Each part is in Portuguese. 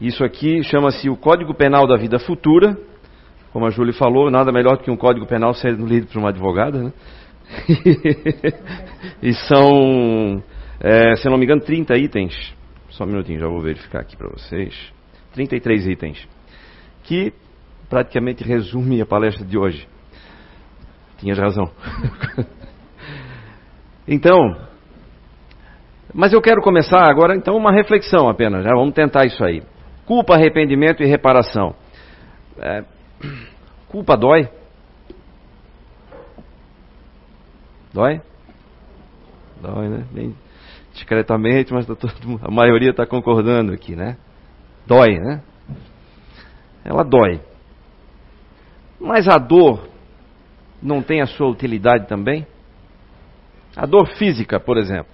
Isso aqui chama-se o Código Penal da Vida Futura. Como a Júlia falou, nada melhor do que um Código Penal sendo lido por uma advogada, né? e são, é, se não me engano, 30 itens. Só um minutinho, já vou verificar aqui para vocês. 33 itens. Que praticamente resume a palestra de hoje. Tinhas razão. então, mas eu quero começar agora, então, uma reflexão apenas. Já vamos tentar isso aí. Culpa, arrependimento e reparação. É, culpa dói? Dói? Dói, né? Bem discretamente, mas tá todo, a maioria está concordando aqui, né? Dói, né? Ela dói. Mas a dor não tem a sua utilidade também? A dor física, por exemplo.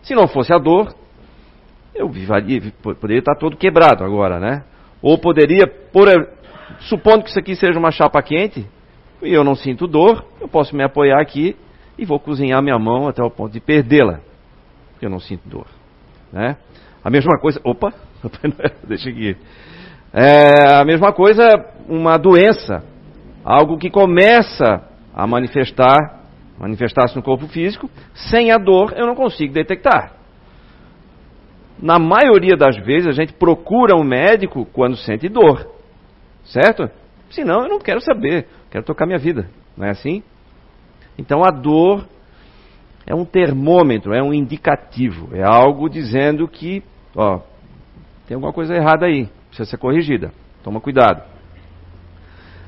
Se não fosse a dor, eu vivaria, poderia estar todo quebrado agora, né? Ou poderia, por, supondo que isso aqui seja uma chapa quente, e eu não sinto dor, eu posso me apoiar aqui e vou cozinhar minha mão até o ponto de perdê-la, porque eu não sinto dor, né? A mesma coisa, opa, deixa aqui. É a mesma coisa, uma doença, algo que começa a manifestar manifestar-se no corpo físico, sem a dor eu não consigo detectar. Na maioria das vezes a gente procura um médico quando sente dor, certo? Senão eu não quero saber, quero tocar minha vida, não é assim? Então a dor é um termômetro, é um indicativo, é algo dizendo que, ó, tem alguma coisa errada aí, precisa ser corrigida. Toma cuidado.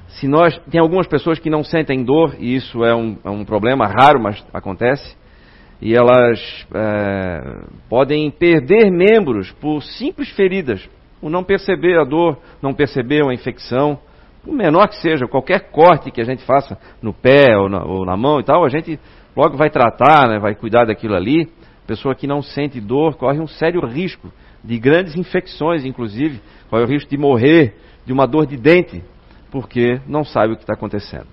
Se nós tem algumas pessoas que não sentem dor e isso é um, é um problema raro, mas acontece e elas é, podem perder membros por simples feridas, por não perceber a dor, não perceber uma infecção, por menor que seja, qualquer corte que a gente faça no pé ou na, ou na mão e tal, a gente logo vai tratar, né, vai cuidar daquilo ali. Pessoa que não sente dor corre um sério risco de grandes infecções, inclusive, corre o risco de morrer de uma dor de dente, porque não sabe o que está acontecendo.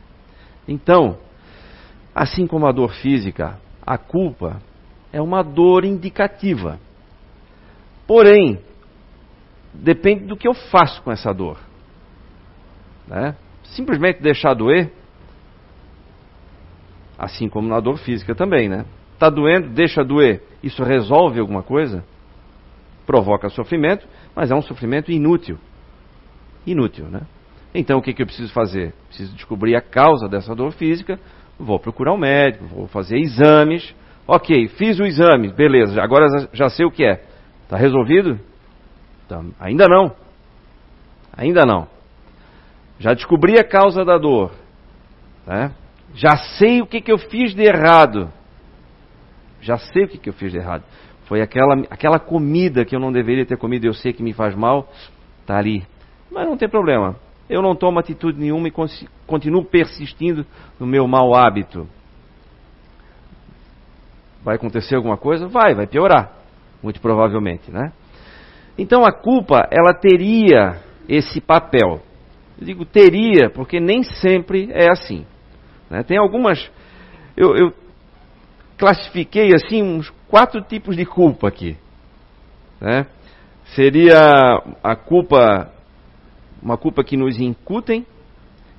Então, assim como a dor física, a culpa é uma dor indicativa. Porém, depende do que eu faço com essa dor. Né? Simplesmente deixar doer, assim como na dor física também, né? Está doendo, deixa doer. Isso resolve alguma coisa? Provoca sofrimento, mas é um sofrimento inútil. Inútil, né? Então o que, que eu preciso fazer? Preciso descobrir a causa dessa dor física, vou procurar um médico, vou fazer exames. Ok, fiz o exame, beleza, agora já sei o que é. Está resolvido? Tá, ainda não. Ainda não. Já descobri a causa da dor. Né? Já sei o que, que eu fiz de errado. Já sei o que, que eu fiz de errado. Foi aquela, aquela comida que eu não deveria ter comido, eu sei que me faz mal, está ali. Mas não tem problema eu não tomo atitude nenhuma e continuo persistindo no meu mau hábito. Vai acontecer alguma coisa? Vai, vai piorar, muito provavelmente, né? Então a culpa, ela teria esse papel. Eu digo teria, porque nem sempre é assim. Né? Tem algumas. Eu, eu classifiquei assim uns quatro tipos de culpa aqui. Né? Seria a culpa uma culpa que nos incutem,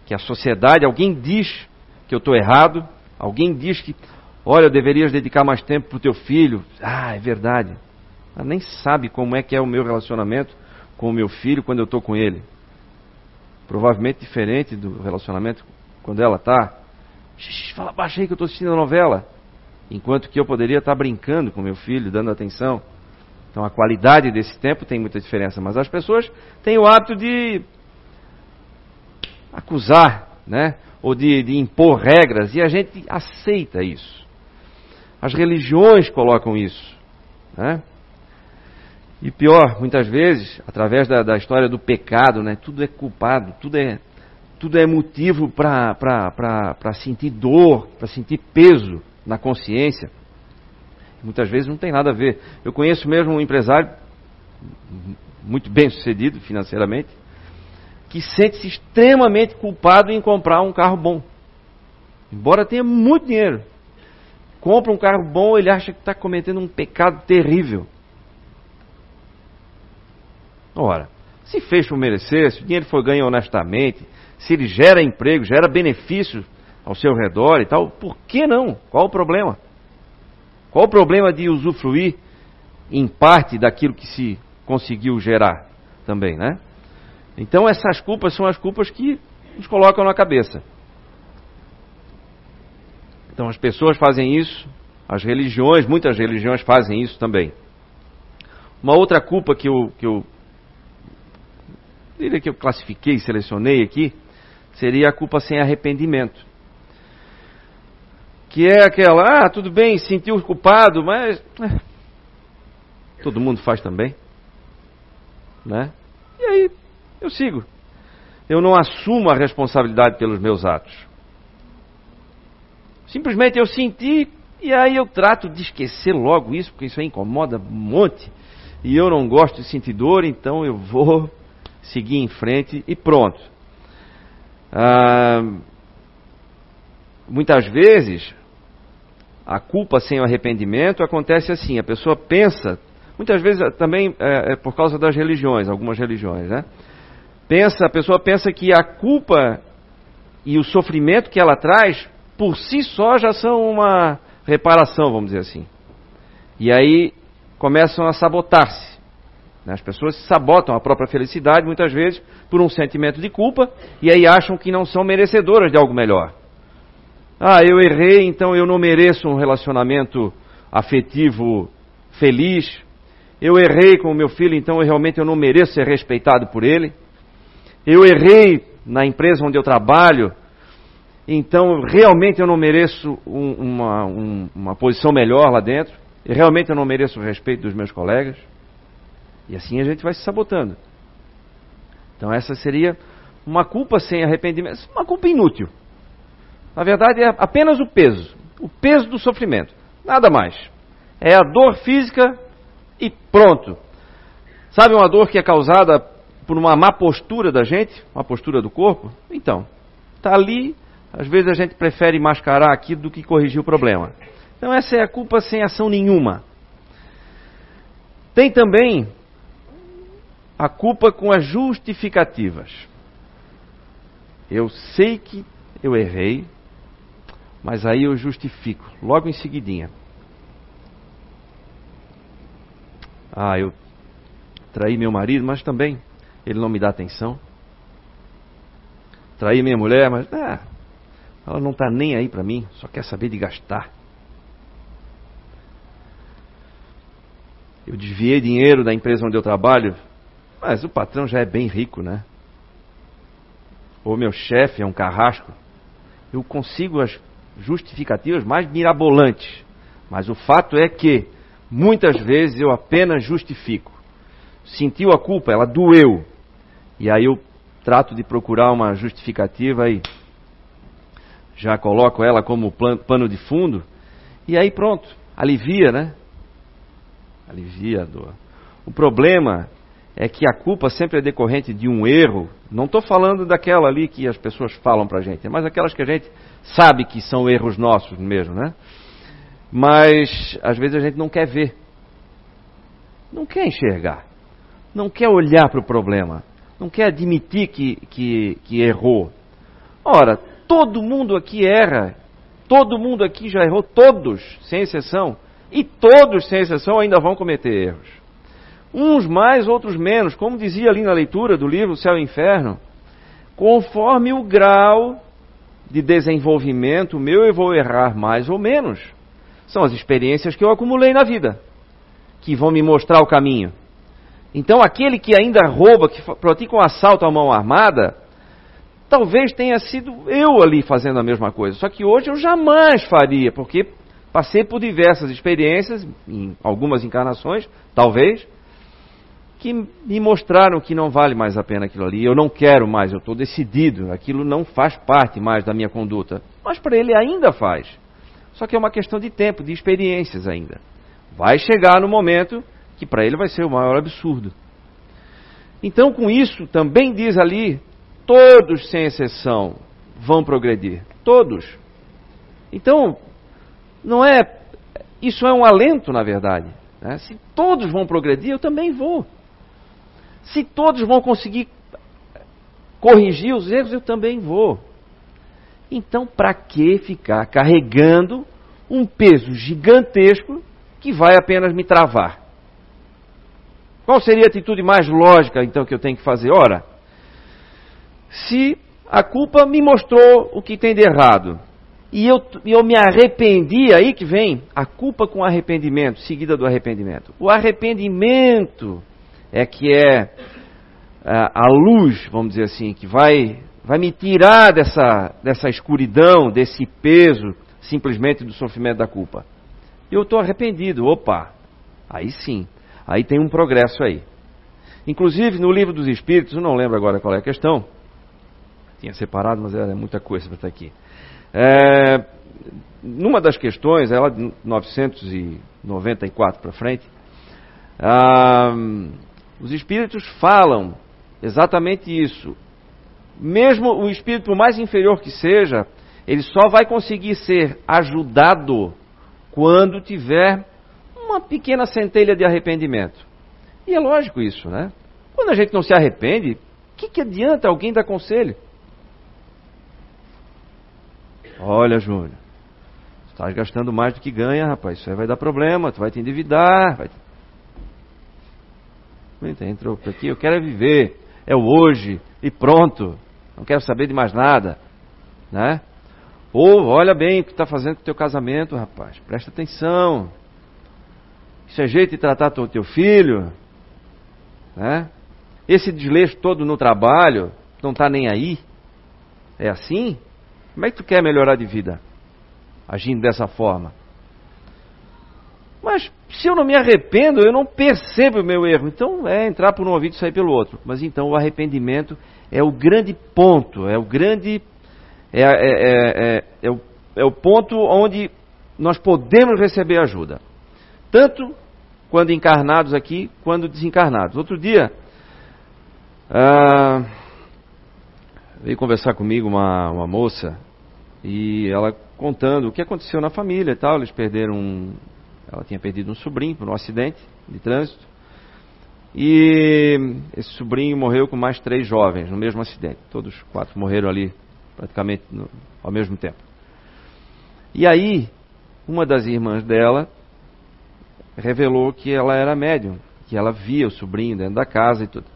que a sociedade, alguém diz que eu estou errado, alguém diz que, olha, deverias dedicar mais tempo para o teu filho. Ah, é verdade. Ela nem sabe como é que é o meu relacionamento com o meu filho quando eu estou com ele. Provavelmente diferente do relacionamento quando ela está. Fala baixo aí que eu estou assistindo a novela. Enquanto que eu poderia estar tá brincando com meu filho, dando atenção. Então a qualidade desse tempo tem muita diferença, mas as pessoas têm o hábito de acusar, né? Ou de, de impor regras, e a gente aceita isso. As religiões colocam isso, né? E pior, muitas vezes, através da, da história do pecado, né? Tudo é culpado, tudo é, tudo é motivo para sentir dor, para sentir peso na consciência. Muitas vezes não tem nada a ver. Eu conheço mesmo um empresário muito bem sucedido financeiramente, que sente-se extremamente culpado em comprar um carro bom. Embora tenha muito dinheiro. Compra um carro bom, ele acha que está cometendo um pecado terrível. Ora, se fez por merecer, se o dinheiro foi ganho honestamente, se ele gera emprego, gera benefício ao seu redor e tal, por que não? Qual o problema? Qual o problema de usufruir em parte daquilo que se conseguiu gerar também, né? Então essas culpas são as culpas que nos colocam na cabeça. Então as pessoas fazem isso, as religiões, muitas religiões fazem isso também. Uma outra culpa que eu, que eu diria que eu classifiquei, selecionei aqui, seria a culpa sem arrependimento. Que é aquela, ah, tudo bem, sentiu culpado, mas é, todo mundo faz também, né? E aí eu sigo. Eu não assumo a responsabilidade pelos meus atos. Simplesmente eu senti e aí eu trato de esquecer logo isso, porque isso aí incomoda um monte. E eu não gosto de sentir dor, então eu vou seguir em frente e pronto. Ah, muitas vezes, a culpa sem o arrependimento acontece assim: a pessoa pensa, muitas vezes também é, é por causa das religiões, algumas religiões, né? Pensa, a pessoa pensa que a culpa e o sofrimento que ela traz, por si só, já são uma reparação, vamos dizer assim. E aí começam a sabotar-se. Né? As pessoas sabotam a própria felicidade, muitas vezes, por um sentimento de culpa, e aí acham que não são merecedoras de algo melhor. Ah, eu errei, então eu não mereço um relacionamento afetivo feliz. Eu errei com o meu filho, então eu realmente eu não mereço ser respeitado por ele. Eu errei na empresa onde eu trabalho, então realmente eu não mereço um, uma, um, uma posição melhor lá dentro. E realmente eu não mereço o respeito dos meus colegas. E assim a gente vai se sabotando. Então essa seria uma culpa sem arrependimento, uma culpa inútil. Na verdade é apenas o peso, o peso do sofrimento, nada mais. É a dor física e pronto. Sabe uma dor que é causada por uma má postura da gente, uma postura do corpo? Então, está ali, às vezes a gente prefere mascarar aquilo do que corrigir o problema. Então essa é a culpa sem ação nenhuma. Tem também a culpa com as justificativas. Eu sei que eu errei, mas aí eu justifico, logo em seguidinha. Ah, eu traí meu marido, mas também ele não me dá atenção. Traí minha mulher, mas ah, ela não está nem aí para mim, só quer saber de gastar. Eu desviei dinheiro da empresa onde eu trabalho mas o patrão já é bem rico, né? Ou meu chefe é um carrasco. Eu consigo as justificativas mais mirabolantes. Mas o fato é que, muitas vezes, eu apenas justifico. Sentiu a culpa, ela doeu. E aí eu trato de procurar uma justificativa e já coloco ela como pano de fundo. E aí pronto, alivia, né? Alivia a dor. O problema é que a culpa sempre é decorrente de um erro. Não estou falando daquela ali que as pessoas falam para a gente, mas aquelas que a gente sabe que são erros nossos mesmo, né? Mas às vezes a gente não quer ver, não quer enxergar, não quer olhar para o problema, não quer admitir que, que, que errou. Ora, todo mundo aqui erra, todo mundo aqui já errou, todos, sem exceção, e todos, sem exceção, ainda vão cometer erros. Uns mais, outros menos, como dizia ali na leitura do livro Céu e Inferno, conforme o grau de desenvolvimento meu, eu vou errar mais ou menos. São as experiências que eu acumulei na vida, que vão me mostrar o caminho. Então, aquele que ainda rouba, que pratica um assalto à mão armada, talvez tenha sido eu ali fazendo a mesma coisa. Só que hoje eu jamais faria, porque passei por diversas experiências, em algumas encarnações, talvez, que me mostraram que não vale mais a pena aquilo ali. Eu não quero mais, eu estou decidido, aquilo não faz parte mais da minha conduta. Mas para ele ainda faz. Só que é uma questão de tempo, de experiências ainda. Vai chegar no momento que para ele vai ser o maior absurdo. Então, com isso, também diz ali: todos, sem exceção, vão progredir. Todos. Então, não é. Isso é um alento, na verdade. Né? Se todos vão progredir, eu também vou. Se todos vão conseguir corrigir os erros, eu também vou. Então, para que ficar carregando um peso gigantesco que vai apenas me travar? Qual seria a atitude mais lógica, então, que eu tenho que fazer? Ora, se a culpa me mostrou o que tem de errado, e eu, eu me arrependi, aí que vem a culpa com arrependimento, seguida do arrependimento. O arrependimento é que é a, luz, vamos dizer assim, que vai, vai me tirar dessa, dessa escuridão, desse peso, simplesmente do sofrimento da culpa. Eu estou arrependido, opa, aí sim, aí tem um progresso aí. Inclusive no livro dos Espíritos, eu não lembro agora qual é a questão, tinha separado, mas era muita coisa para estar aqui. É, numa das questões, ela de 994 para frente, ah, os espíritos falam exatamente isso. Mesmo o espírito mais inferior que seja, ele só vai conseguir ser ajudado quando tiver uma pequena centelha de arrependimento. E é lógico isso, né? Quando a gente não se arrepende, o que, que adianta alguém dar conselho? Olha, Júnior, estás gastando mais do que ganha, rapaz. Isso aí vai dar problema, tu vai te endividar. Vai... Entrou por aqui, eu quero é viver. É o hoje e pronto. Não quero saber de mais nada. Né? Ou olha bem o que está fazendo com o teu casamento, rapaz. Presta atenção. Isso é jeito de tratar o teu filho. Né? Esse desleixo todo no trabalho, não está nem aí. É assim? Como é que tu quer melhorar de vida? Agindo dessa forma. Mas se eu não me arrependo, eu não percebo o meu erro. Então é entrar por um ouvido e sair pelo outro. Mas então o arrependimento é o grande ponto, é o grande. É, é, é, é, o, é o ponto onde nós podemos receber ajuda. Tanto quando encarnados aqui, quando desencarnados. Outro dia, ah, veio conversar comigo uma, uma moça e ela contando o que aconteceu na família e tal. Eles perderam. Um, ela tinha perdido um sobrinho por um acidente de trânsito. E esse sobrinho morreu com mais três jovens no mesmo acidente. Todos quatro morreram ali praticamente no, ao mesmo tempo. E aí, uma das irmãs dela revelou que ela era médium, que ela via o sobrinho dentro da casa e tudo.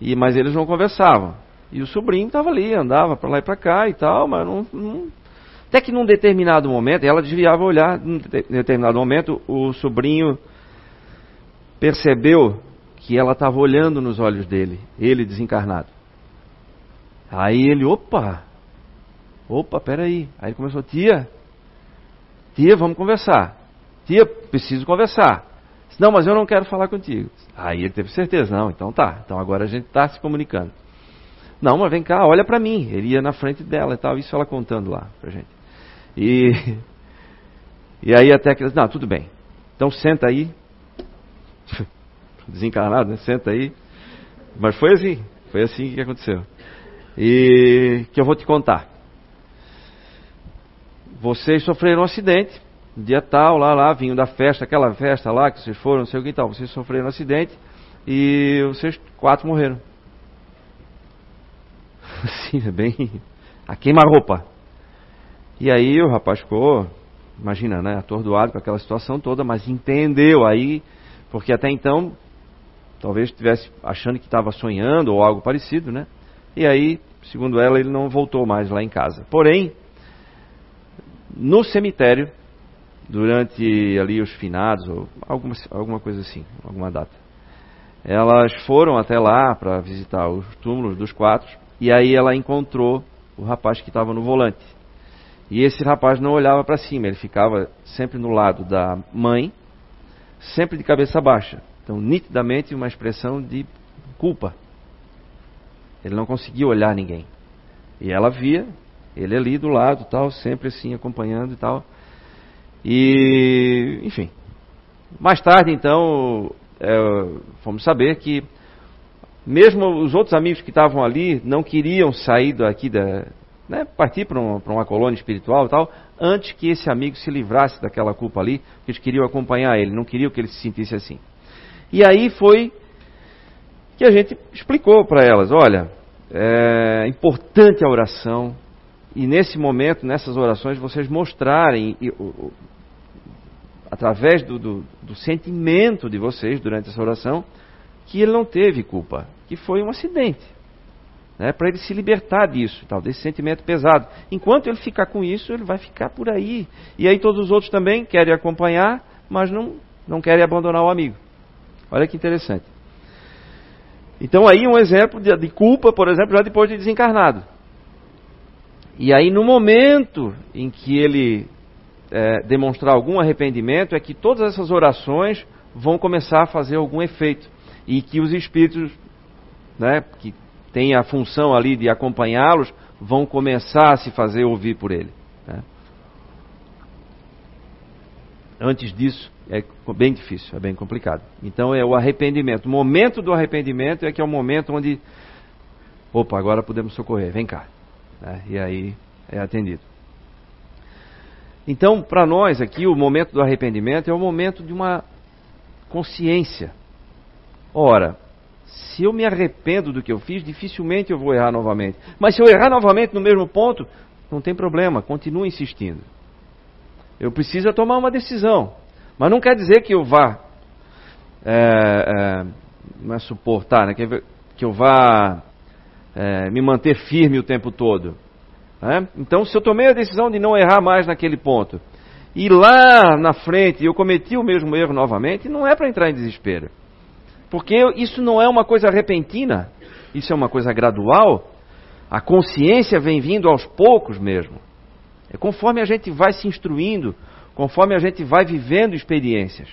E, mas eles não conversavam. E o sobrinho estava ali, andava para lá e para cá e tal, mas não, não, Até que num determinado momento, ela desviava o olhar, num determinado momento, o sobrinho percebeu que ela estava olhando nos olhos dele, ele desencarnado. Aí ele, opa, opa, peraí. Aí ele começou, tia, tia, vamos conversar. Tia, preciso conversar. Não, mas eu não quero falar contigo. Aí ele teve certeza, não, então tá. Então agora a gente está se comunicando. Não, mas vem cá, olha para mim. Ele ia na frente dela e tal, isso ela contando lá pra gente. E, e aí até que não, tudo bem. Então senta aí. Desencarnado, né? Senta aí. Mas foi assim, foi assim que aconteceu. E que eu vou te contar. Vocês sofreram um acidente, dia tal, lá, lá, vinham da festa, aquela festa lá que vocês foram, não sei o que tal. Vocês sofreram um acidente e vocês quatro morreram. Assim, é bem. a queima-roupa. E aí o rapaz ficou, imagina, né, atordoado com aquela situação toda, mas entendeu aí, porque até então, talvez estivesse achando que estava sonhando ou algo parecido, né? E aí, segundo ela, ele não voltou mais lá em casa. Porém, no cemitério, durante ali os finados, ou alguma, alguma coisa assim, alguma data, elas foram até lá para visitar os túmulos dos quatro e aí ela encontrou o rapaz que estava no volante. E esse rapaz não olhava para cima, ele ficava sempre no lado da mãe, sempre de cabeça baixa. Então, nitidamente, uma expressão de culpa. Ele não conseguia olhar ninguém. E ela via ele ali do lado, tal, sempre assim acompanhando e tal. E, enfim. Mais tarde, então, é, fomos saber que mesmo os outros amigos que estavam ali não queriam sair daqui da, né, partir para uma, colônia espiritual e tal, antes que esse amigo se livrasse daquela culpa ali, porque eles queriam acompanhar ele, não queriam que ele se sentisse assim. E aí foi que a gente explicou para elas: olha, é importante a oração, e nesse momento, nessas orações, vocês mostrarem, e, o, através do, do, do sentimento de vocês durante essa oração, que ele não teve culpa, que foi um acidente. Né, para ele se libertar disso, tal, desse sentimento pesado. Enquanto ele ficar com isso, ele vai ficar por aí. E aí todos os outros também querem acompanhar, mas não, não querem abandonar o amigo. Olha que interessante. Então aí um exemplo de, de culpa, por exemplo, já depois de desencarnado. E aí no momento em que ele é, demonstrar algum arrependimento, é que todas essas orações vão começar a fazer algum efeito. E que os espíritos, né, que têm a função ali de acompanhá-los, vão começar a se fazer ouvir por ele. Né. Antes disso, é bem difícil, é bem complicado. Então é o arrependimento. O momento do arrependimento é que é o momento onde, opa, agora podemos socorrer, vem cá. Né? E aí é atendido. Então, para nós aqui, o momento do arrependimento é o momento de uma consciência. Ora, se eu me arrependo do que eu fiz, dificilmente eu vou errar novamente. Mas se eu errar novamente no mesmo ponto, não tem problema, continuo insistindo. Eu preciso tomar uma decisão. Mas não quer dizer que eu vá é, é, não é suportar, né? que eu vá é, me manter firme o tempo todo. Né? Então, se eu tomei a decisão de não errar mais naquele ponto, e lá na frente eu cometi o mesmo erro novamente, não é para entrar em desespero. Porque isso não é uma coisa repentina, isso é uma coisa gradual. A consciência vem vindo aos poucos mesmo. É conforme a gente vai se instruindo, conforme a gente vai vivendo experiências,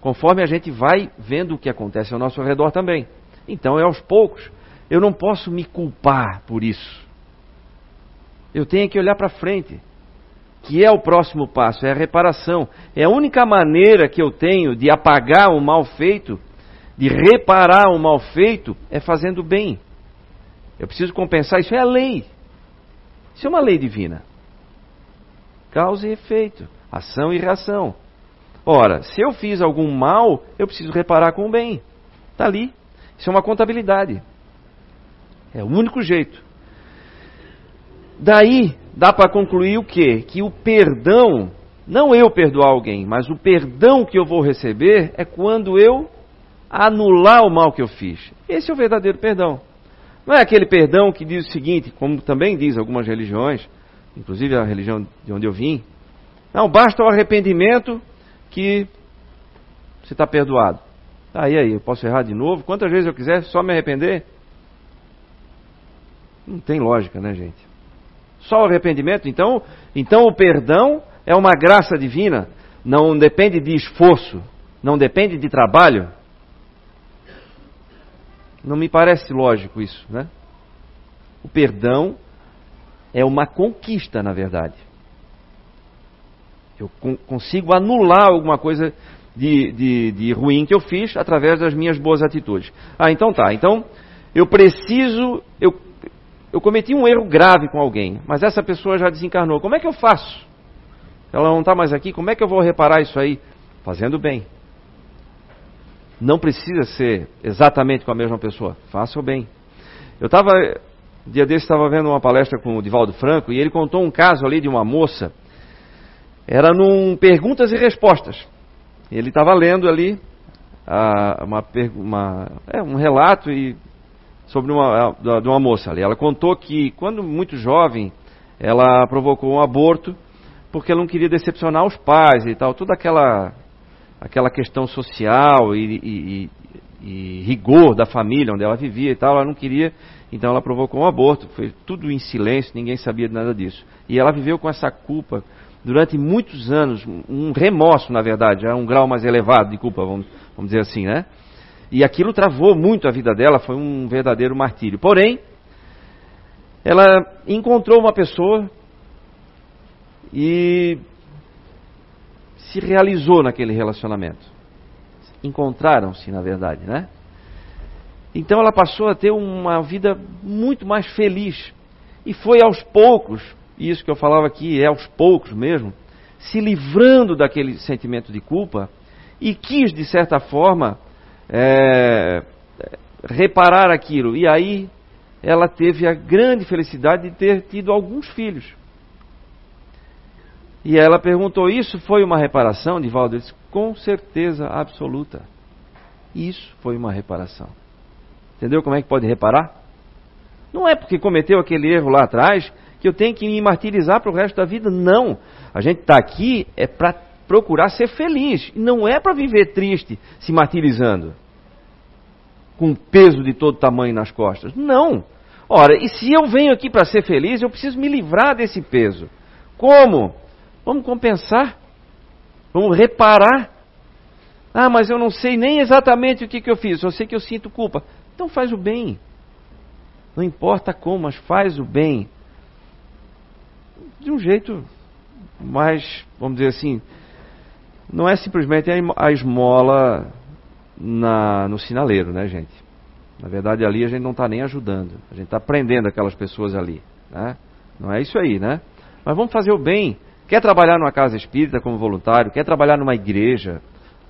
conforme a gente vai vendo o que acontece ao nosso redor também. Então é aos poucos. Eu não posso me culpar por isso. Eu tenho que olhar para frente, que é o próximo passo, é a reparação. É a única maneira que eu tenho de apagar o mal feito, de reparar o mal feito, é fazendo bem. Eu preciso compensar, isso é a lei. Isso é uma lei divina. Causa e efeito, ação e reação. Ora, se eu fiz algum mal, eu preciso reparar com o bem. Está ali. Isso é uma contabilidade. É o único jeito. Daí dá para concluir o quê? Que o perdão, não eu perdoar alguém, mas o perdão que eu vou receber é quando eu anular o mal que eu fiz. Esse é o verdadeiro perdão. Não é aquele perdão que diz o seguinte, como também diz algumas religiões, inclusive a religião de onde eu vim. Não, basta o arrependimento que você está perdoado. Aí, aí, eu posso errar de novo, quantas vezes eu quiser, só me arrepender? Não tem lógica, né, gente? Só o arrependimento, então, então o perdão é uma graça divina, não depende de esforço, não depende de trabalho. Não me parece lógico isso, né? O perdão é uma conquista, na verdade. Eu consigo anular alguma coisa de, de, de ruim que eu fiz através das minhas boas atitudes. Ah, então tá. Então eu preciso, eu eu cometi um erro grave com alguém, mas essa pessoa já desencarnou. Como é que eu faço? Ela não está mais aqui, como é que eu vou reparar isso aí? Fazendo bem. Não precisa ser exatamente com a mesma pessoa. Faça o bem. Eu estava, dia desse, estava vendo uma palestra com o Divaldo Franco e ele contou um caso ali de uma moça. Era num perguntas e respostas. Ele estava lendo ali uma, uma, é, um relato e sobre uma, de uma moça ali. Ela contou que, quando muito jovem, ela provocou um aborto porque ela não queria decepcionar os pais e tal, toda aquela, aquela questão social e, e, e, rigor da família onde ela vivia e tal, ela não queria, então ela provocou um aborto, foi tudo em silêncio, ninguém sabia de nada disso. E ela viveu com essa culpa durante muitos anos, um remorso, na verdade, já um grau mais elevado de culpa, vamos, vamos dizer assim, né? E aquilo travou muito a vida dela, foi um verdadeiro martírio. Porém, ela encontrou uma pessoa e se realizou naquele relacionamento. Encontraram-se, na verdade, né? Então ela passou a ter uma vida muito mais feliz. E foi aos poucos, isso que eu falava aqui é aos poucos mesmo, se livrando daquele sentimento de culpa e quis, de certa forma, é, reparar aquilo. E aí ela teve a grande felicidade de ter tido alguns filhos. E ela perguntou: Isso foi uma reparação? Divaldo disse: Com certeza absoluta. Isso foi uma reparação. Entendeu como é que pode reparar? Não é porque cometeu aquele erro lá atrás que eu tenho que me martirizar para o resto da vida. Não. A gente está aqui é para procurar ser feliz. Não é para viver triste, se martirizando. Com peso de todo tamanho nas costas. Não. Ora, e se eu venho aqui para ser feliz, eu preciso me livrar desse peso. Como? Vamos compensar. Vamos reparar. Ah, mas eu não sei nem exatamente o que, que eu fiz, eu sei que eu sinto culpa. Então faz o bem. Não importa como, mas faz o bem. De um jeito mais, vamos dizer assim, não é simplesmente a esmola na, no sinaleiro, né, gente? Na verdade, ali a gente não está nem ajudando. A gente está prendendo aquelas pessoas ali. Né? Não é isso aí, né? Mas vamos fazer o bem. Quer trabalhar numa casa espírita como voluntário? Quer trabalhar numa igreja?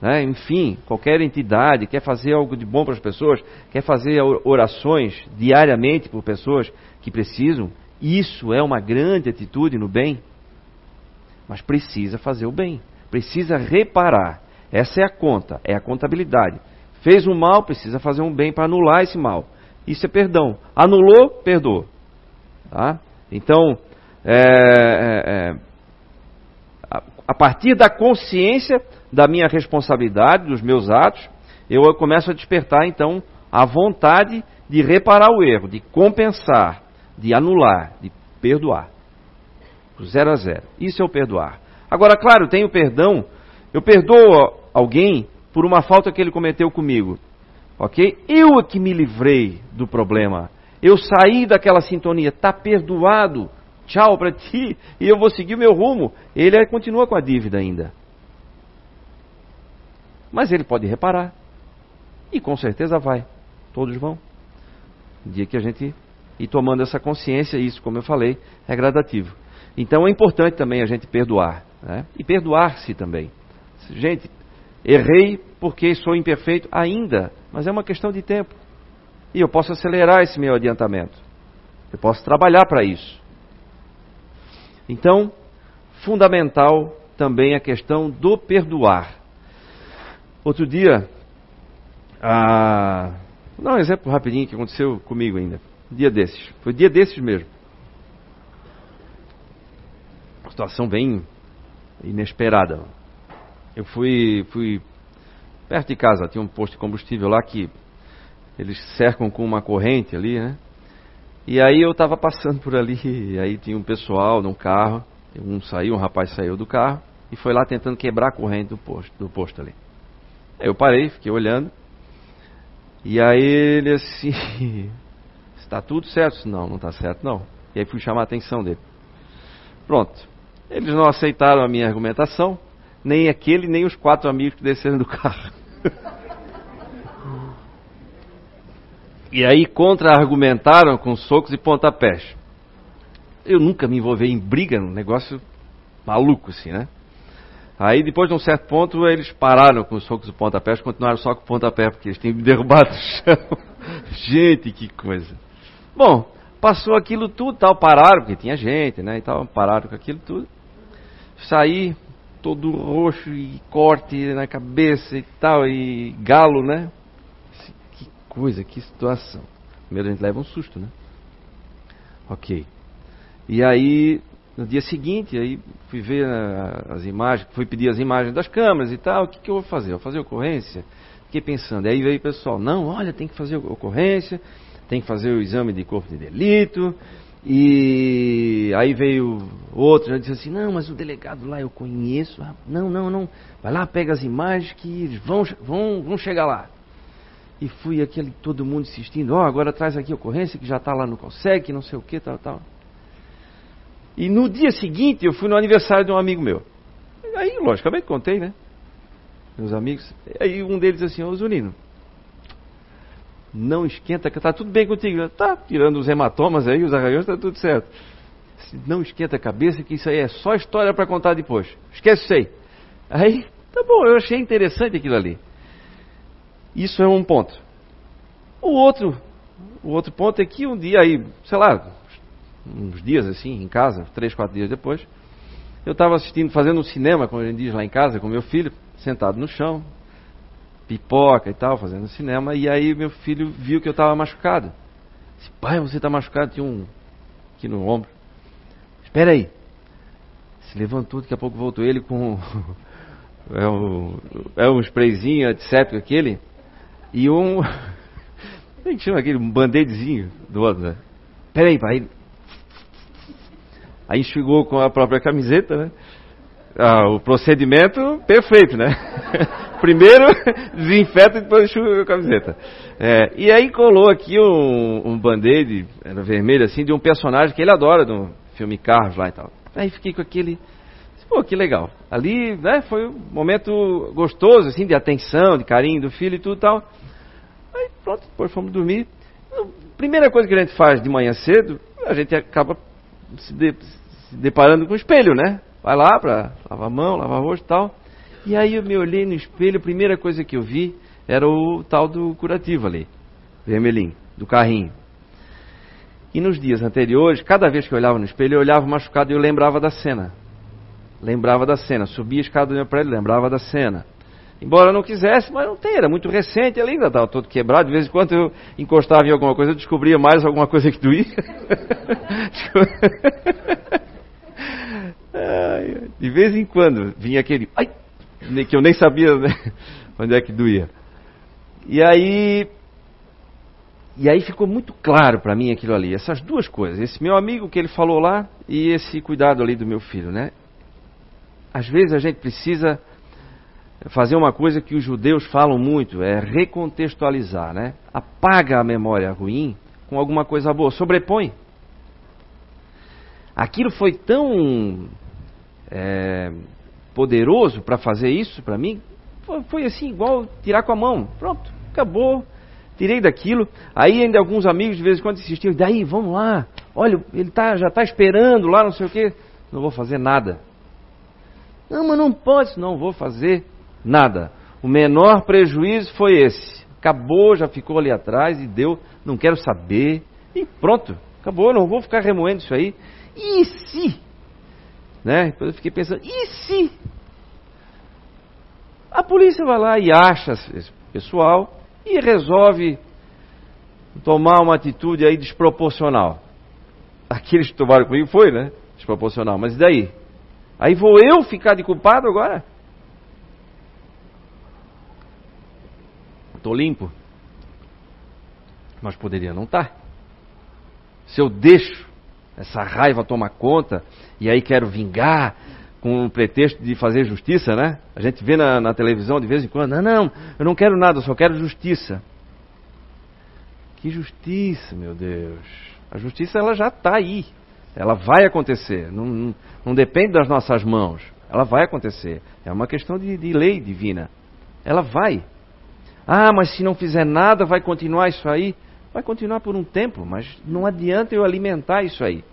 Né? Enfim, qualquer entidade quer fazer algo de bom para as pessoas? Quer fazer orações diariamente por pessoas que precisam? Isso é uma grande atitude no bem. Mas precisa fazer o bem. Precisa reparar. Essa é a conta, é a contabilidade. Fez um mal, precisa fazer um bem para anular esse mal. Isso é perdão. Anulou, perdoa. Tá? Então, é, é, é, a partir da consciência da minha responsabilidade, dos meus atos, eu começo a despertar então a vontade de reparar o erro, de compensar, de anular, de perdoar. Zero a zero. Isso é o perdoar. Agora, claro, tem o perdão. Eu perdoo alguém por uma falta que ele cometeu comigo. Ok? Eu é que me livrei do problema. Eu saí daquela sintonia. Está perdoado. Tchau para ti. E eu vou seguir o meu rumo. Ele continua com a dívida ainda. Mas ele pode reparar. E com certeza vai. Todos vão. No dia que a gente ir tomando essa consciência, isso, como eu falei, é gradativo. Então é importante também a gente perdoar. Né? E perdoar-se também. Gente, Errei porque sou imperfeito ainda, mas é uma questão de tempo. E eu posso acelerar esse meu adiantamento. Eu posso trabalhar para isso. Então, fundamental também a questão do perdoar. Outro dia, ah, vou dar um exemplo rapidinho que aconteceu comigo ainda. Dia desses. Foi dia desses mesmo. Uma situação bem inesperada. Eu fui, fui perto de casa, tinha um posto de combustível lá que eles cercam com uma corrente ali, né? E aí eu estava passando por ali, e aí tinha um pessoal num carro, um saiu, um rapaz saiu do carro e foi lá tentando quebrar a corrente do posto, do posto ali. Aí eu parei, fiquei olhando, e aí ele assim, está tudo certo? Não, não está certo não. E aí fui chamar a atenção dele. Pronto. Eles não aceitaram a minha argumentação, nem aquele, nem os quatro amigos que desceram do carro. e aí contra-argumentaram com socos e pontapés. Eu nunca me envolvi em briga, um negócio maluco assim, né? Aí depois de um certo ponto eles pararam com os socos e pontapés, continuaram só com o pontapé, porque eles tinham me derrubado no chão. gente, que coisa. Bom, passou aquilo tudo, tal, pararam, porque tinha gente, né, e tal, pararam com aquilo tudo. Saí, todo roxo e corte na cabeça e tal, e galo, né? Coisa, que situação. Primeiro a gente leva um susto, né? Ok. E aí, no dia seguinte, aí fui ver as imagens, fui pedir as imagens das câmeras e tal, o que, que eu vou fazer? Eu vou fazer ocorrência? Fiquei pensando, aí veio o pessoal, não, olha, tem que fazer ocorrência, tem que fazer o exame de corpo de delito, e aí veio outro, já disse assim, não, mas o delegado lá eu conheço. Não, não, não. Vai lá, pega as imagens que eles vão, vão, vão chegar lá. E fui aquele todo mundo insistindo, ó, oh, agora traz aqui a ocorrência que já está lá no CONSEC, não sei o que, tal, tal. E no dia seguinte eu fui no aniversário de um amigo meu. Aí, logicamente, contei, né? Meus amigos. Aí um deles assim, ô Zunino, não esquenta, que está tudo bem contigo. Tá, tirando os hematomas aí, os arranhões, está tudo certo. Não esquenta a cabeça, que isso aí é só história para contar depois. Esquece isso aí. Aí, tá bom, eu achei interessante aquilo ali. Isso é um ponto. O outro, o outro ponto é que um dia aí, sei lá, uns dias assim, em casa, três, quatro dias depois, eu estava assistindo, fazendo um cinema, como a gente diz lá em casa, com meu filho, sentado no chão, pipoca e tal, fazendo cinema, e aí meu filho viu que eu estava machucado. Disse, pai, você está machucado, tinha um aqui no ombro. Espera aí. Se levantou, daqui a pouco voltou ele com é um, é um sprayzinho antisséptico aquele, e um. Como é que chama aquele? Um band-aidzinho do outro, né? Peraí, pai. Aí enxugou com a própria camiseta, né? Ah, o procedimento perfeito, né? Primeiro desinfeta e depois enxuga a camiseta. É, e aí colou aqui um, um band-aid, era vermelho assim, de um personagem que ele adora, do filme Carros lá e tal. Aí fiquei com aquele. Pô, que legal. Ali, né, foi um momento gostoso, assim, de atenção, de carinho do filho e tudo tal. Aí pronto, depois fomos dormir. Primeira coisa que a gente faz de manhã cedo, a gente acaba se, de, se deparando com o espelho, né? Vai lá para lavar a mão, lavar o rosto e tal. E aí eu me olhei no espelho, a primeira coisa que eu vi era o tal do curativo ali, vermelhinho, do carrinho. E nos dias anteriores, cada vez que eu olhava no espelho, eu olhava machucado e eu lembrava da cena lembrava da cena. Subia a escada do meu prédio, lembrava da cena. Embora eu não quisesse, mas não tem, era muito recente, ele ainda estava todo quebrado. De vez em quando eu encostava em alguma coisa, eu descobria mais alguma coisa que doía. De vez em quando vinha aquele, ai, que eu nem sabia né, onde é que doía. E aí, e aí ficou muito claro para mim aquilo ali, essas duas coisas, esse meu amigo que ele falou lá e esse cuidado ali do meu filho, né? Às vezes a gente precisa fazer uma coisa que os judeus falam muito, é recontextualizar, né? Apaga a memória ruim com alguma coisa boa, sobrepõe. Aquilo foi tão é, poderoso para fazer isso para mim, foi, assim, igual tirar com a mão. Pronto, acabou. Tirei daquilo. Aí ainda alguns amigos de vez em quando insistiam, daí, vamos lá. Olha, ele tá, já está esperando lá, não sei o quê. Não vou fazer nada. Não, mas não pode, não vou fazer nada. O menor prejuízo foi esse. Acabou, já ficou ali atrás e deu, não quero saber. E pronto, acabou, não vou ficar remoendo isso aí. E se? Né? Depois eu fiquei pensando, e se? A polícia vai lá e acha esse pessoal e resolve tomar uma atitude aí desproporcional. Aqueles que tomaram comigo foi, né? Desproporcional. Mas e daí? Aí vou eu ficar de culpado agora? Estou limpo. Mas poderia não estar. Tá. Se eu deixo essa raiva tomar conta e aí quero vingar com o pretexto de fazer justiça, né? A gente vê na, na televisão de vez em quando, não, não, eu não quero nada, eu só quero justiça. Que justiça, meu Deus. A justiça ela já está aí. Ela vai acontecer. Não, não, depende das nossas mãos. Ela vai acontecer. É uma questão de, de lei divina. Ela vai. Ah, mas se não fizer nada, vai continuar isso aí? Vai continuar por um tempo, mas não adianta eu alimentar isso aí.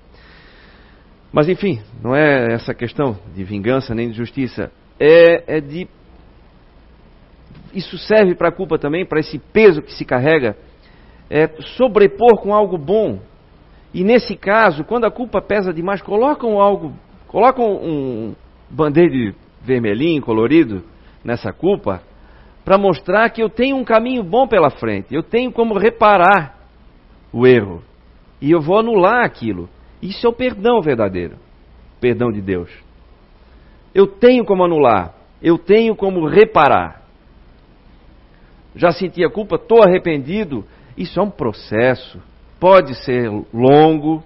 Mas enfim, não é essa questão de vingança nem de justiça. É, é de. Isso serve para a culpa também, para esse peso que se carrega. É sobrepor com algo bom e nesse caso, quando a culpa pesa demais, colocam algo, colocam um band-aid vermelhinho, colorido, nessa culpa, para mostrar que eu tenho um caminho bom pela frente, eu tenho como reparar o erro. E eu vou anular aquilo. Isso é o perdão verdadeiro. Perdão de Deus. Eu tenho como anular. Eu tenho como reparar. Já senti a culpa, estou arrependido. Isso é um processo pode ser longo,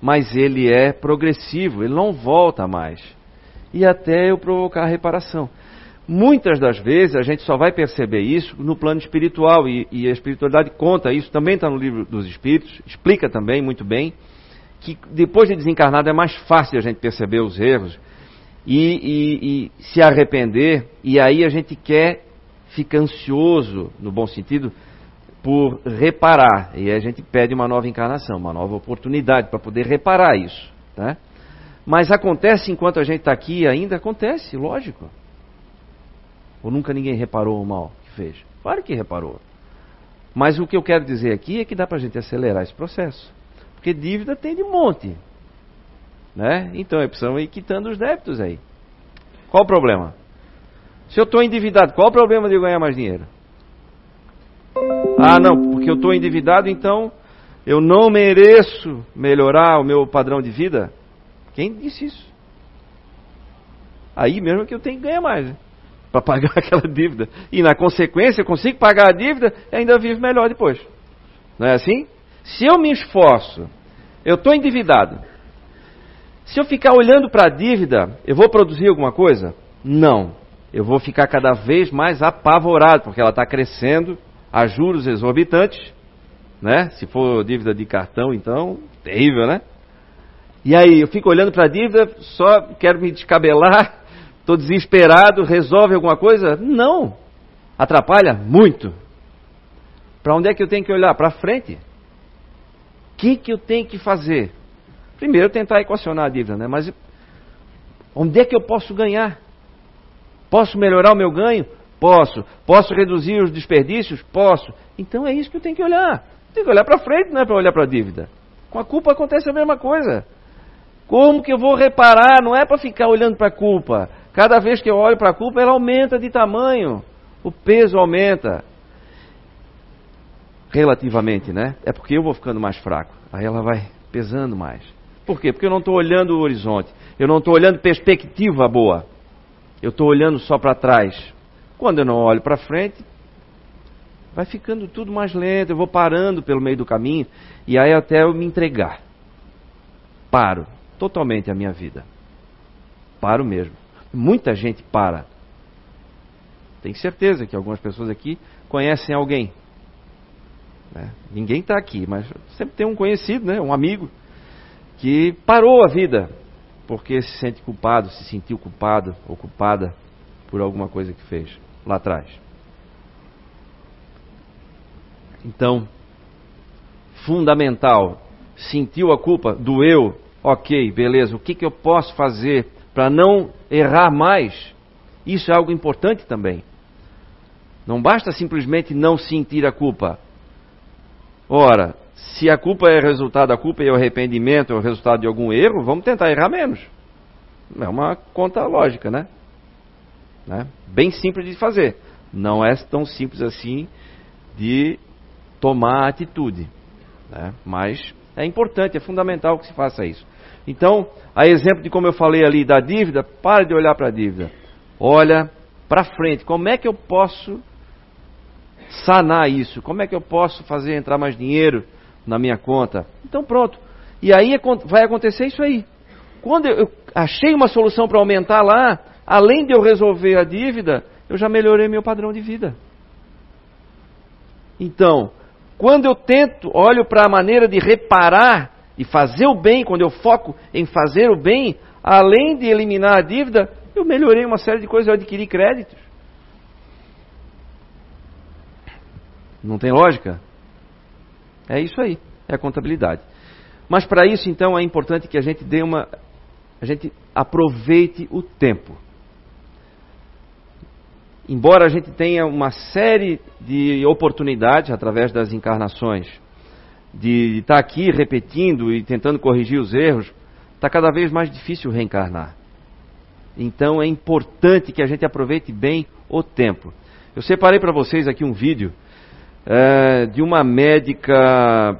mas ele é progressivo, ele não volta mais. E até eu provocar a reparação. Muitas das vezes a gente só vai perceber isso no plano espiritual, e, e a espiritualidade conta isso, também está no livro dos Espíritos, explica também muito bem, que depois de desencarnado é mais fácil a gente perceber os erros e, e, e se arrepender, e aí a gente quer, fica ansioso, no bom sentido, por reparar. E a gente pede uma nova encarnação, uma nova oportunidade para poder reparar isso. Né? Mas acontece enquanto a gente está aqui ainda? Acontece, lógico. Ou nunca ninguém reparou o mal que fez? Claro que reparou. Mas o que eu quero dizer aqui é que dá para a gente acelerar esse processo. Porque dívida tem de monte. Né? Então é preciso ir quitando os débitos aí. Qual o problema? Se eu estou endividado, qual o problema de eu ganhar mais dinheiro? Ah, não, porque eu estou endividado, então eu não mereço melhorar o meu padrão de vida? Quem disse isso? Aí mesmo que eu tenho que ganhar mais, né? Para pagar aquela dívida. E na consequência, eu consigo pagar a dívida e ainda vivo melhor depois. Não é assim? Se eu me esforço, eu estou endividado. Se eu ficar olhando para a dívida, eu vou produzir alguma coisa? Não. Eu vou ficar cada vez mais apavorado, porque ela está crescendo a juros exorbitantes, né? Se for dívida de cartão, então, terrível, né? E aí, eu fico olhando para a dívida, só quero me descabelar, estou desesperado, resolve alguma coisa? Não. Atrapalha muito. Para onde é que eu tenho que olhar? Para frente. O que, que eu tenho que fazer? Primeiro, tentar equacionar a dívida, né? Mas onde é que eu posso ganhar? Posso melhorar o meu ganho? Posso. Posso reduzir os desperdícios? Posso. Então é isso que eu tenho que olhar. Tem que olhar para frente, não é para olhar para a dívida. Com a culpa acontece a mesma coisa. Como que eu vou reparar? Não é para ficar olhando para a culpa. Cada vez que eu olho para a culpa, ela aumenta de tamanho. O peso aumenta. Relativamente, né? É porque eu vou ficando mais fraco. Aí ela vai pesando mais. Por quê? Porque eu não estou olhando o horizonte. Eu não estou olhando perspectiva boa. Eu estou olhando só para trás. Quando eu não olho para frente, vai ficando tudo mais lento, eu vou parando pelo meio do caminho, e aí até eu me entregar. Paro totalmente a minha vida. Paro mesmo. Muita gente para. Tenho certeza que algumas pessoas aqui conhecem alguém. Né? Ninguém está aqui, mas sempre tem um conhecido, né? um amigo, que parou a vida porque se sente culpado, se sentiu culpado ou culpada por alguma coisa que fez lá atrás. Então, fundamental, sentiu a culpa, doeu, ok, beleza, o que, que eu posso fazer para não errar mais? Isso é algo importante também. Não basta simplesmente não sentir a culpa. Ora, se a culpa é resultado, a culpa e o arrependimento é o resultado de algum erro, vamos tentar errar menos. É uma conta lógica, né? Né? Bem simples de fazer. Não é tão simples assim de tomar atitude. Né? Mas é importante, é fundamental que se faça isso. Então, a exemplo de como eu falei ali da dívida, pare de olhar para a dívida. Olha para frente. Como é que eu posso sanar isso? Como é que eu posso fazer entrar mais dinheiro na minha conta? Então pronto. E aí é vai acontecer isso aí. Quando eu achei uma solução para aumentar lá, além de eu resolver a dívida, eu já melhorei meu padrão de vida. Então, quando eu tento, olho para a maneira de reparar e fazer o bem, quando eu foco em fazer o bem, além de eliminar a dívida, eu melhorei uma série de coisas, eu adquiri créditos. Não tem lógica? É isso aí, é a contabilidade. Mas para isso, então, é importante que a gente dê uma a gente aproveite o tempo. Embora a gente tenha uma série de oportunidades através das encarnações, de estar aqui repetindo e tentando corrigir os erros, está cada vez mais difícil reencarnar. Então é importante que a gente aproveite bem o tempo. Eu separei para vocês aqui um vídeo é, de uma médica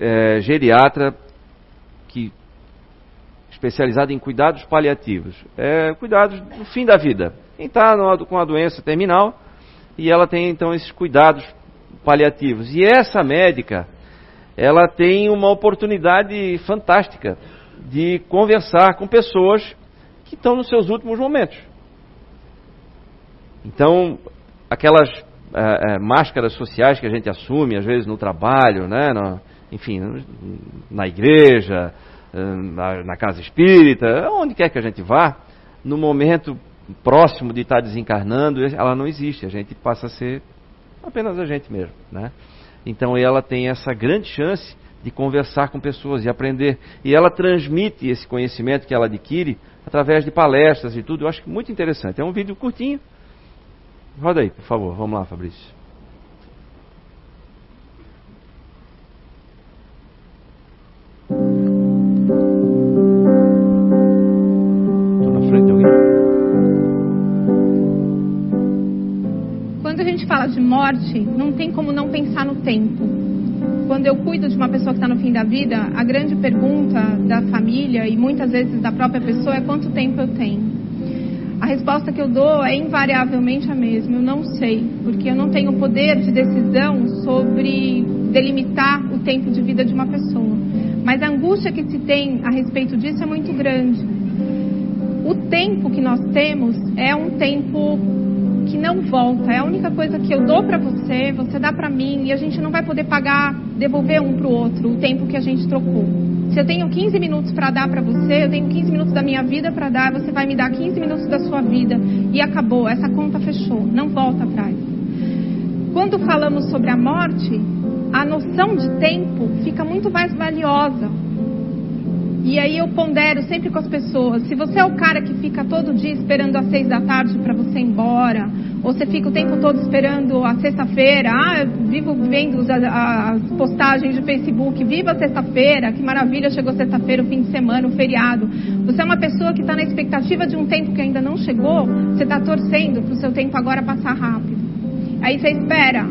é, geriatra especializada em cuidados paliativos. É, cuidados no fim da vida. Quem está com a doença terminal e ela tem então esses cuidados paliativos. E essa médica, ela tem uma oportunidade fantástica de conversar com pessoas que estão nos seus últimos momentos. Então, aquelas é, é, máscaras sociais que a gente assume, às vezes no trabalho, né, no, enfim, na igreja, na, na casa espírita, onde quer que a gente vá, no momento próximo de estar desencarnando, ela não existe. A gente passa a ser apenas a gente mesmo, né? Então ela tem essa grande chance de conversar com pessoas e aprender. E ela transmite esse conhecimento que ela adquire através de palestras e tudo. Eu acho muito interessante. É um vídeo curtinho. Roda aí, por favor. Vamos lá, Fabrício. Tem como não pensar no tempo. Quando eu cuido de uma pessoa que está no fim da vida, a grande pergunta da família e muitas vezes da própria pessoa é quanto tempo eu tenho. A resposta que eu dou é invariavelmente a mesma, eu não sei, porque eu não tenho poder de decisão sobre delimitar o tempo de vida de uma pessoa. Mas a angústia que se tem a respeito disso é muito grande. O tempo que nós temos é um tempo que não volta. É a única coisa que eu dou para você, você dá para mim e a gente não vai poder pagar, devolver um para o outro o tempo que a gente trocou. Se eu tenho 15 minutos para dar para você, eu tenho 15 minutos da minha vida para dar, você vai me dar 15 minutos da sua vida e acabou. Essa conta fechou, não volta atrás. Quando falamos sobre a morte, a noção de tempo fica muito mais valiosa. E aí eu pondero sempre com as pessoas, se você é o cara que fica todo dia esperando às seis da tarde para você ir embora, ou você fica o tempo todo esperando a sexta-feira, ah, vivo vendo as, as postagens de Facebook, viva sexta-feira, que maravilha, chegou sexta-feira, o fim de semana, o feriado. Você é uma pessoa que está na expectativa de um tempo que ainda não chegou, você está torcendo para o seu tempo agora passar rápido. Aí você espera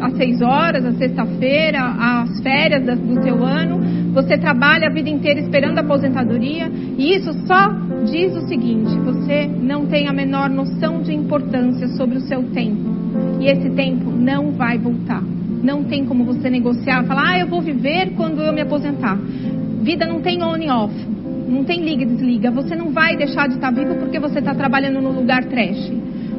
às seis horas, a sexta-feira, as férias do seu ano, você trabalha a vida inteira esperando a aposentadoria, e isso só diz o seguinte: você não tem a menor noção de importância sobre o seu tempo. E esse tempo não vai voltar. Não tem como você negociar, falar, ah, eu vou viver quando eu me aposentar. Vida não tem on e off. Não tem liga e desliga. Você não vai deixar de estar vivo porque você está trabalhando no lugar trash.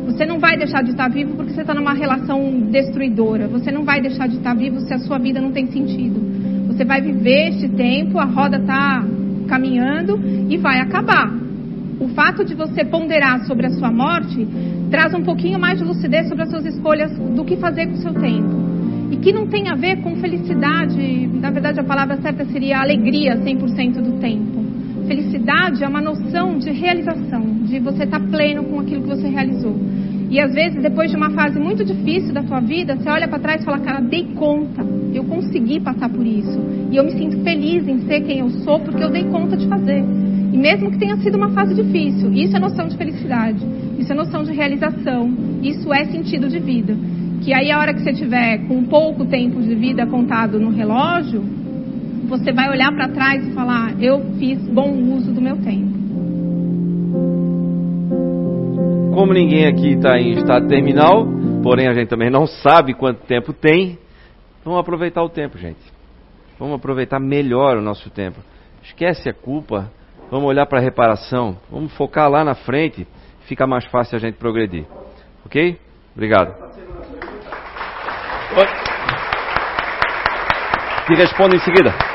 Você não vai deixar de estar vivo porque você está numa relação destruidora. Você não vai deixar de estar vivo se a sua vida não tem sentido. Você vai viver este tempo, a roda está caminhando e vai acabar. O fato de você ponderar sobre a sua morte traz um pouquinho mais de lucidez sobre as suas escolhas do que fazer com o seu tempo. E que não tem a ver com felicidade, na verdade a palavra certa seria alegria 100% do tempo. Felicidade é uma noção de realização, de você estar tá pleno com aquilo que você realizou. E às vezes, depois de uma fase muito difícil da sua vida, você olha para trás e fala: Cara, dei conta, eu consegui passar por isso. E eu me sinto feliz em ser quem eu sou porque eu dei conta de fazer. E mesmo que tenha sido uma fase difícil, isso é noção de felicidade, isso é noção de realização, isso é sentido de vida. Que aí, a hora que você tiver com pouco tempo de vida contado no relógio, você vai olhar para trás e falar: Eu fiz bom uso do meu tempo. Como ninguém aqui está em estado terminal, porém a gente também não sabe quanto tempo tem, vamos aproveitar o tempo, gente. Vamos aproveitar melhor o nosso tempo. Esquece a culpa, vamos olhar para a reparação, vamos focar lá na frente, fica mais fácil a gente progredir. Ok? Obrigado. Te respondo em seguida.